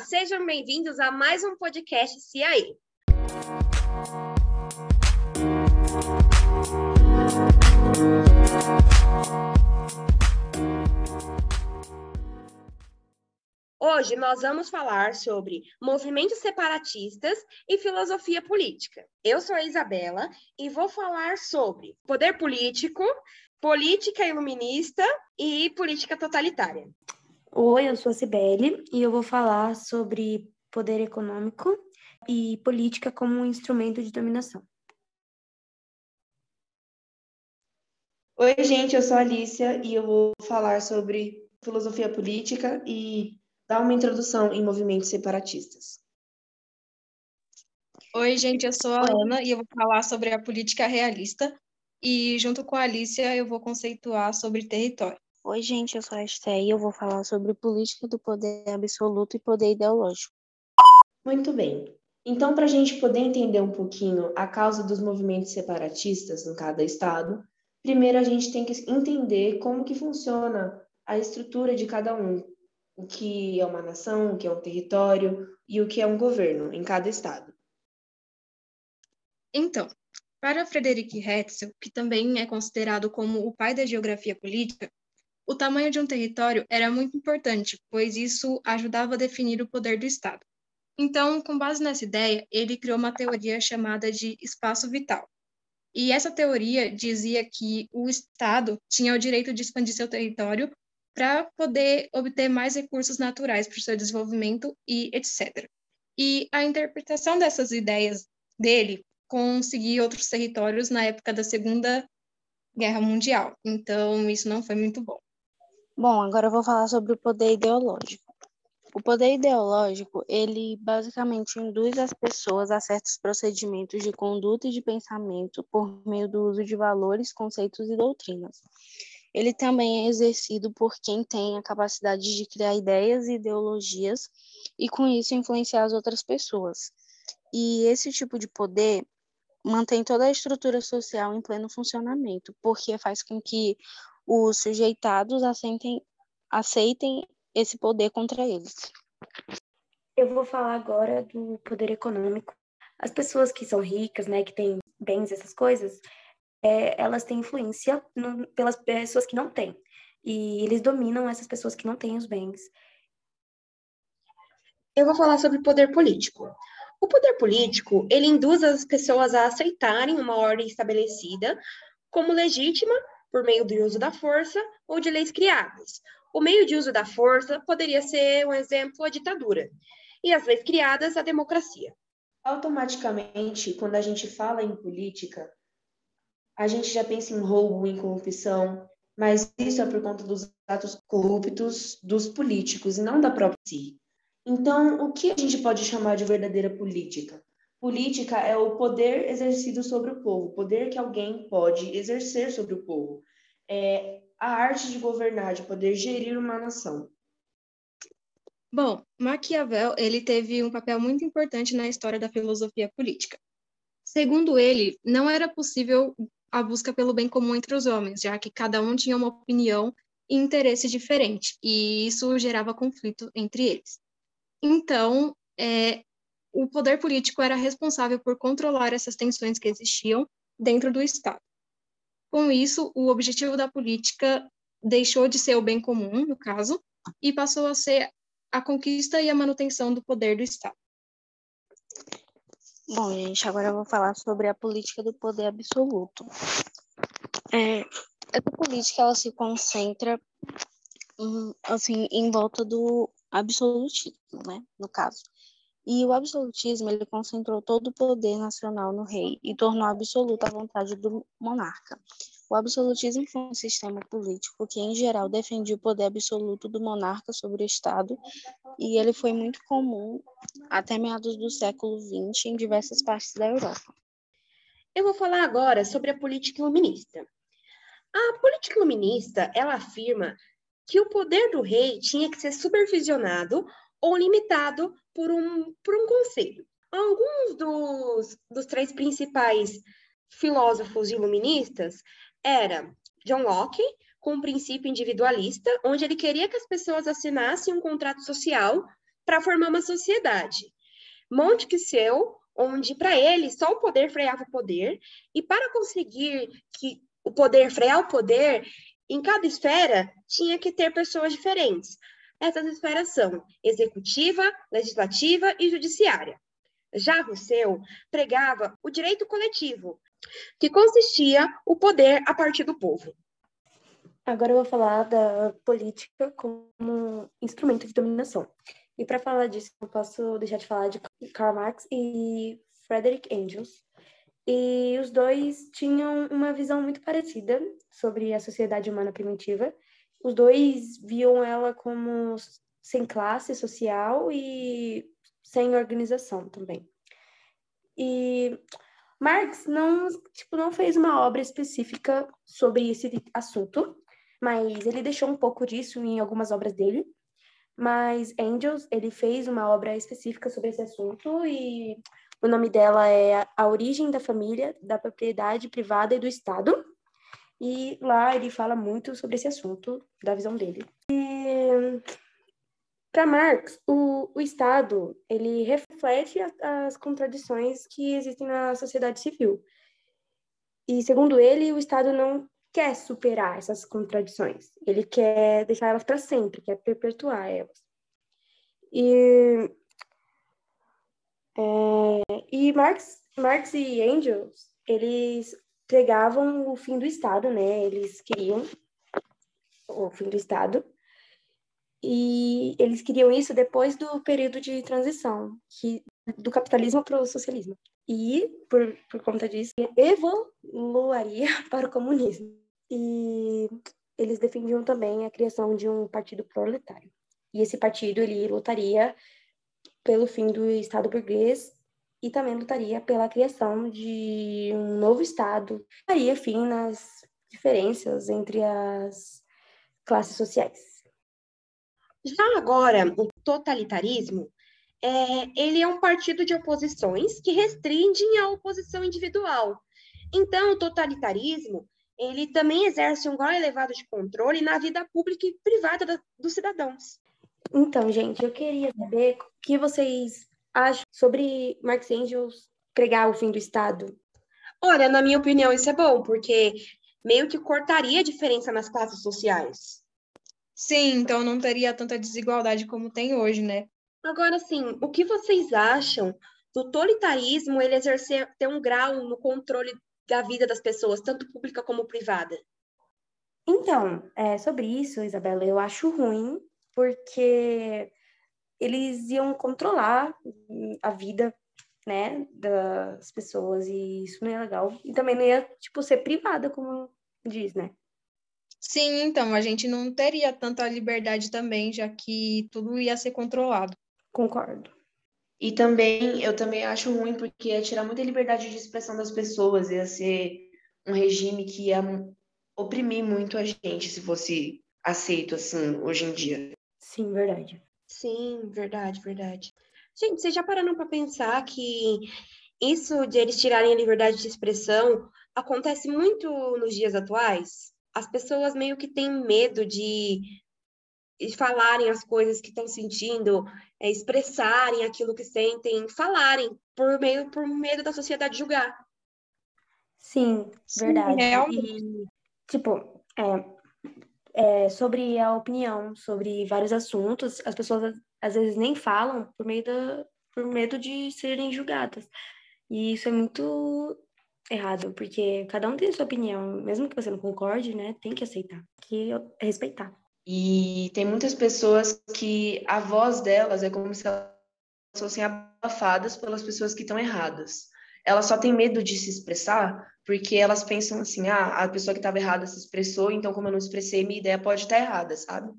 Sejam bem-vindos a mais um podcast CIAE. Hoje nós vamos falar sobre movimentos separatistas e filosofia política. Eu sou a Isabela e vou falar sobre poder político, política iluminista e política totalitária. Oi, eu sou a Cibele e eu vou falar sobre poder econômico e política como um instrumento de dominação. Oi, gente, eu sou a Alicia e eu vou falar sobre filosofia política e dar uma introdução em movimentos separatistas. Oi, gente, eu sou a Ana e eu vou falar sobre a política realista e, junto com a Alicia, eu vou conceituar sobre território. Oi, gente, eu sou a Esté e eu vou falar sobre política do poder absoluto e poder ideológico. Muito bem. Então, para a gente poder entender um pouquinho a causa dos movimentos separatistas em cada estado, primeiro a gente tem que entender como que funciona a estrutura de cada um, o que é uma nação, o que é um território e o que é um governo em cada estado. Então, para Frederic Hetzel, que também é considerado como o pai da geografia política, o tamanho de um território era muito importante, pois isso ajudava a definir o poder do Estado. Então, com base nessa ideia, ele criou uma teoria chamada de espaço vital. E essa teoria dizia que o Estado tinha o direito de expandir seu território para poder obter mais recursos naturais para o seu desenvolvimento e etc. E a interpretação dessas ideias dele conseguir outros territórios na época da Segunda Guerra Mundial. Então, isso não foi muito bom. Bom, agora eu vou falar sobre o poder ideológico. O poder ideológico, ele basicamente induz as pessoas a certos procedimentos de conduta e de pensamento por meio do uso de valores, conceitos e doutrinas. Ele também é exercido por quem tem a capacidade de criar ideias e ideologias e com isso influenciar as outras pessoas. E esse tipo de poder mantém toda a estrutura social em pleno funcionamento, porque faz com que os sujeitados aceitem, aceitem esse poder contra eles. Eu vou falar agora do poder econômico. As pessoas que são ricas, né, que têm bens, essas coisas, é, elas têm influência no, pelas pessoas que não têm. E eles dominam essas pessoas que não têm os bens. Eu vou falar sobre poder político. O poder político, ele induz as pessoas a aceitarem uma ordem estabelecida como legítima por meio do uso da força ou de leis criadas. O meio de uso da força poderia ser um exemplo a ditadura, e as leis criadas a democracia. Automaticamente, quando a gente fala em política, a gente já pensa em roubo, em corrupção, mas isso é por conta dos atos corruptos dos políticos e não da própria si. Então, o que a gente pode chamar de verdadeira política? Política é o poder exercido sobre o povo, o poder que alguém pode exercer sobre o povo. É a arte de governar, de poder gerir uma nação. Bom, Maquiavel ele teve um papel muito importante na história da filosofia política. Segundo ele, não era possível a busca pelo bem comum entre os homens, já que cada um tinha uma opinião e interesse diferente, e isso gerava conflito entre eles. Então, é, o poder político era responsável por controlar essas tensões que existiam dentro do Estado. Com isso, o objetivo da política deixou de ser o bem comum, no caso, e passou a ser a conquista e a manutenção do poder do Estado. Bom, gente, agora eu vou falar sobre a política do poder absoluto. É, essa política ela se concentra assim em volta do absolutismo, né, no caso. E o absolutismo, ele concentrou todo o poder nacional no rei e tornou absoluta a vontade do monarca. O absolutismo foi um sistema político que, em geral, defendia o poder absoluto do monarca sobre o Estado, e ele foi muito comum até meados do século XX em diversas partes da Europa. Eu vou falar agora sobre a política iluminista. A política iluminista, ela afirma que o poder do rei tinha que ser supervisionado ou limitado por um, por um conselho. Alguns dos, dos três principais filósofos iluministas era John Locke, com um princípio individualista, onde ele queria que as pessoas assinassem um contrato social para formar uma sociedade. Montesquieu, onde para ele só o poder freava o poder, e para conseguir que o poder frear o poder, em cada esfera tinha que ter pessoas diferentes. Essas esferas são executiva, legislativa e judiciária. Já Rousseau pregava o direito coletivo, que consistia o poder a partir do povo. Agora eu vou falar da política como instrumento de dominação. E para falar disso, não posso deixar de falar de Karl Marx e Frederick Engels. E os dois tinham uma visão muito parecida sobre a sociedade humana primitiva. Os dois viam ela como sem classe social e sem organização também. E Marx não, tipo, não fez uma obra específica sobre esse assunto, mas ele deixou um pouco disso em algumas obras dele. Mas Engels, ele fez uma obra específica sobre esse assunto e o nome dela é A Origem da Família, da Propriedade Privada e do Estado. E lá ele fala muito sobre esse assunto, da visão dele. E para Marx, o, o Estado ele reflete as, as contradições que existem na sociedade civil. E segundo ele, o Estado não quer superar essas contradições. Ele quer deixar elas para sempre, quer perpetuar elas. E, é, e Marx, Marx e Engels, eles pregavam o fim do Estado, né? Eles queriam o fim do Estado. E eles queriam isso depois do período de transição, que, do capitalismo para o socialismo. E, por, por conta disso, evoluaria para o comunismo. E eles defendiam também a criação de um partido proletário. E esse partido ele lutaria pelo fim do Estado burguês e também lutaria pela criação de um novo Estado, faria fim nas diferenças entre as classes sociais. Já agora, o totalitarismo, é, ele é um partido de oposições que restringem a oposição individual. Então, o totalitarismo ele também exerce um grau elevado de controle na vida pública e privada da, dos cidadãos. Então, gente, eu queria saber o que vocês acham sobre Marx Engels pregar o fim do Estado. Olha, na minha opinião, isso é bom, porque meio que cortaria a diferença nas classes sociais. Sim, então não teria tanta desigualdade como tem hoje, né? Agora, sim, o que vocês acham do totalitarismo ele exercer ter um grau no controle da vida das pessoas, tanto pública como privada? Então, é, sobre isso, Isabela, eu acho ruim, porque eles iam controlar a vida, né, das pessoas, e isso não é legal. E também não ia, tipo, ser privada, como diz, né? Sim, então, a gente não teria tanta liberdade também, já que tudo ia ser controlado. Concordo. E também, eu também acho ruim, porque ia tirar muita liberdade de expressão das pessoas, ia ser um regime que ia oprimir muito a gente, se fosse aceito assim, hoje em dia. Sim, verdade. Sim, verdade, verdade. Gente, vocês já pararam para pensar que isso de eles tirarem a liberdade de expressão acontece muito nos dias atuais? As pessoas meio que têm medo de falarem as coisas que estão sentindo, é, expressarem aquilo que sentem, falarem por meio por medo da sociedade julgar. Sim, verdade. Sim, e, tipo, é, é, sobre a opinião, sobre vários assuntos, as pessoas às vezes nem falam por meio da, por medo de serem julgadas. E isso é muito errado, porque cada um tem sua opinião, mesmo que você não concorde, né, tem que aceitar, que respeitar. E tem muitas pessoas que a voz delas é como se elas fossem abafadas pelas pessoas que estão erradas. Elas só têm medo de se expressar porque elas pensam assim: ah, a pessoa que estava errada se expressou, então, como eu não expressei, minha ideia pode estar errada, sabe?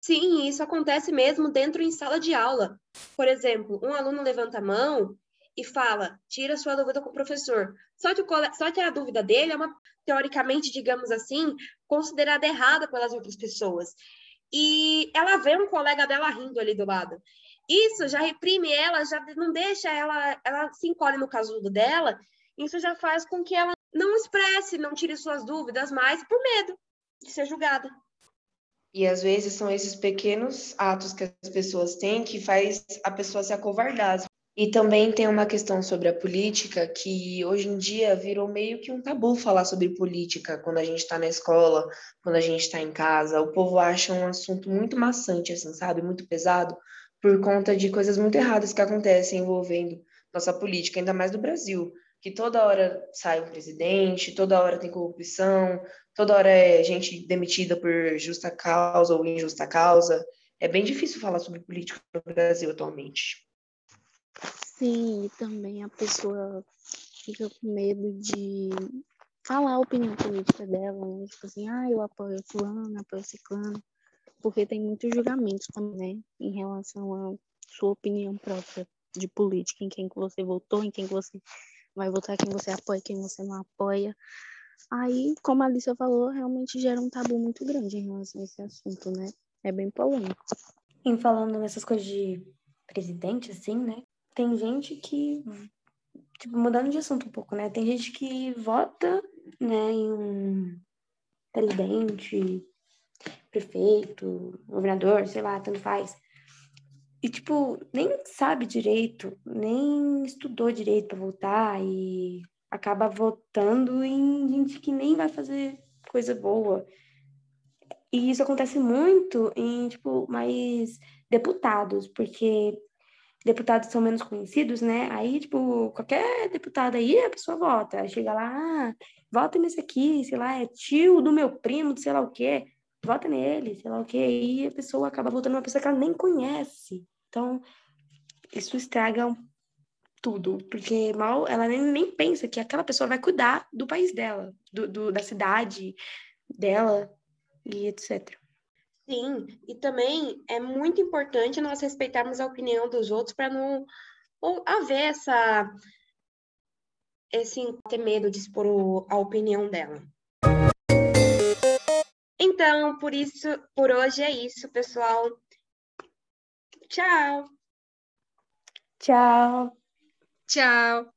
Sim, isso acontece mesmo dentro em sala de aula. Por exemplo, um aluno levanta a mão e fala, tira sua dúvida com o professor. Só que, o, só que a dúvida dele é uma, teoricamente, digamos assim, considerada errada pelas outras pessoas. E ela vê um colega dela rindo ali do lado. Isso já reprime ela, já não deixa ela, ela se encolhe no casulo dela. Isso já faz com que ela não expresse, não tire suas dúvidas mais por medo de ser julgada. E às vezes são esses pequenos atos que as pessoas têm que faz a pessoa se acovardar. E também tem uma questão sobre a política que hoje em dia virou meio que um tabu falar sobre política quando a gente está na escola, quando a gente está em casa. O povo acha um assunto muito maçante, assim, sabe? Muito pesado, por conta de coisas muito erradas que acontecem envolvendo nossa política, ainda mais do Brasil, que toda hora sai um presidente, toda hora tem corrupção, toda hora é gente demitida por justa causa ou injusta causa. É bem difícil falar sobre política no Brasil atualmente. Sim, e também a pessoa fica com medo de falar a opinião política dela, né? Tipo assim, ah, eu apoio fulano, apoio ciclano, porque tem muitos julgamentos também, né? Em relação à sua opinião própria de política, em quem que você votou, em quem que você vai votar, quem você apoia, quem você não apoia. Aí, como a Alicia falou, realmente gera um tabu muito grande em relação a esse assunto, né? É bem polêmico. Em falando nessas coisas de presidente, assim, né? Tem gente que, tipo, mudando de assunto um pouco, né? Tem gente que vota, né, em um presidente, prefeito, governador, sei lá, tanto faz. E, tipo, nem sabe direito, nem estudou direito para votar e acaba votando em gente que nem vai fazer coisa boa. E isso acontece muito em, tipo, mais deputados, porque deputados são menos conhecidos, né? Aí, tipo, qualquer deputado aí, a pessoa vota. Aí chega lá, ah, vota nesse aqui, sei lá, é tio do meu primo, sei lá o quê. Vota nele, sei lá o quê. E a pessoa acaba votando uma pessoa que ela nem conhece. Então, isso estraga tudo, porque mal ela nem, nem pensa que aquela pessoa vai cuidar do país dela, do, do da cidade dela e etc. Sim, e também é muito importante nós respeitarmos a opinião dos outros para não haver essa esse ter medo de expor a opinião dela. Então, por isso, por hoje é isso, pessoal. Tchau. Tchau. Tchau.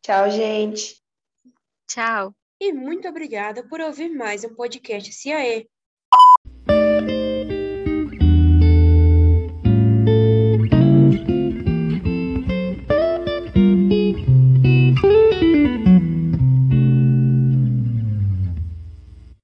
Tchau, gente. Tchau. E muito obrigada por ouvir mais um podcast CAE.